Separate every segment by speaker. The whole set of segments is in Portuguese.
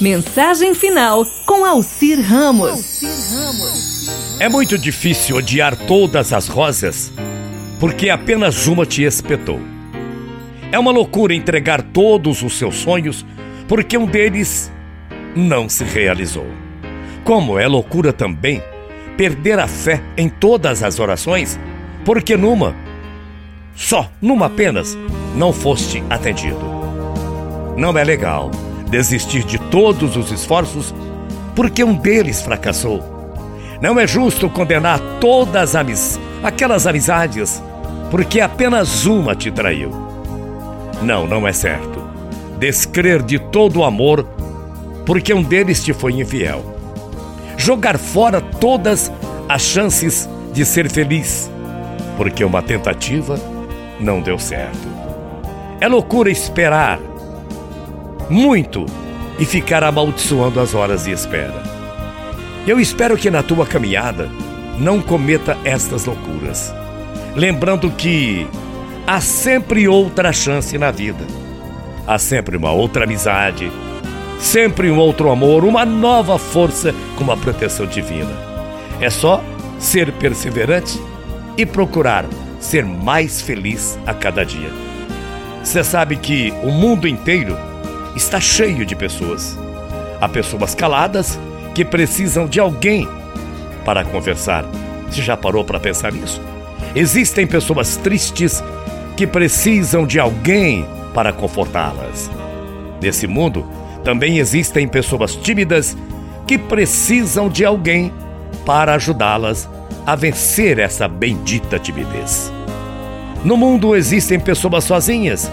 Speaker 1: Mensagem final com Alcir Ramos.
Speaker 2: É muito difícil odiar todas as rosas porque apenas uma te espetou. É uma loucura entregar todos os seus sonhos porque um deles não se realizou. Como é loucura também perder a fé em todas as orações porque numa, só numa apenas, não foste atendido. Não é legal desistir de todos os esforços porque um deles fracassou. Não é justo condenar todas as aquelas amizades porque apenas uma te traiu. Não, não é certo. Descrer de todo o amor porque um deles te foi infiel. Jogar fora todas as chances de ser feliz porque uma tentativa não deu certo. É loucura esperar muito e ficar amaldiçoando as horas de espera. Eu espero que na tua caminhada não cometa estas loucuras, lembrando que há sempre outra chance na vida. Há sempre uma outra amizade, sempre um outro amor, uma nova força com uma proteção divina. É só ser perseverante e procurar ser mais feliz a cada dia. Você sabe que o mundo inteiro está cheio de pessoas. Há pessoas caladas que precisam de alguém para conversar. Você já parou para pensar nisso? Existem pessoas tristes que precisam de alguém para confortá-las. Nesse mundo, também existem pessoas tímidas que precisam de alguém para ajudá-las a vencer essa bendita timidez. No mundo existem pessoas sozinhas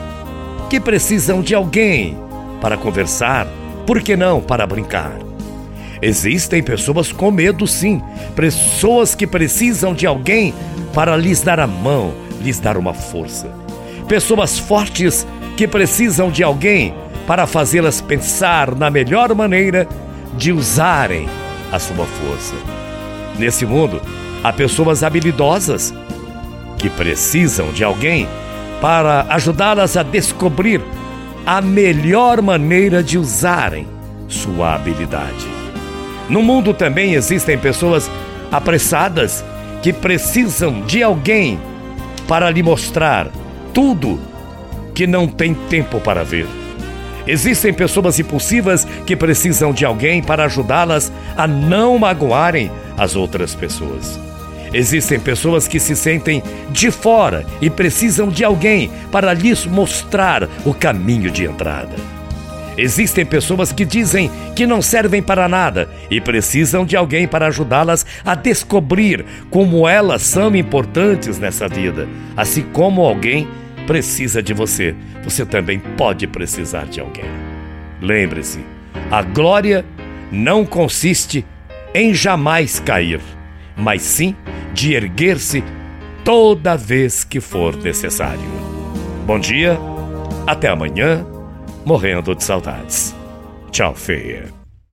Speaker 2: que precisam de alguém para conversar, por que não para brincar? Existem pessoas com medo, sim, pessoas que precisam de alguém para lhes dar a mão, lhes dar uma força. Pessoas fortes que precisam de alguém para fazê-las pensar na melhor maneira de usarem a sua força. Nesse mundo, há pessoas habilidosas que precisam de alguém para ajudá-las a descobrir a melhor maneira de usarem sua habilidade. No mundo também existem pessoas apressadas que precisam de alguém para lhe mostrar tudo que não tem tempo para ver. Existem pessoas impulsivas que precisam de alguém para ajudá-las a não magoarem as outras pessoas. Existem pessoas que se sentem de fora e precisam de alguém para lhes mostrar o caminho de entrada. Existem pessoas que dizem que não servem para nada e precisam de alguém para ajudá-las a descobrir como elas são importantes nessa vida. Assim como alguém precisa de você, você também pode precisar de alguém. Lembre-se, a glória não consiste em jamais cair, mas sim de erguer-se toda vez que for necessário. Bom dia, até amanhã, morrendo de saudades. Tchau, feia.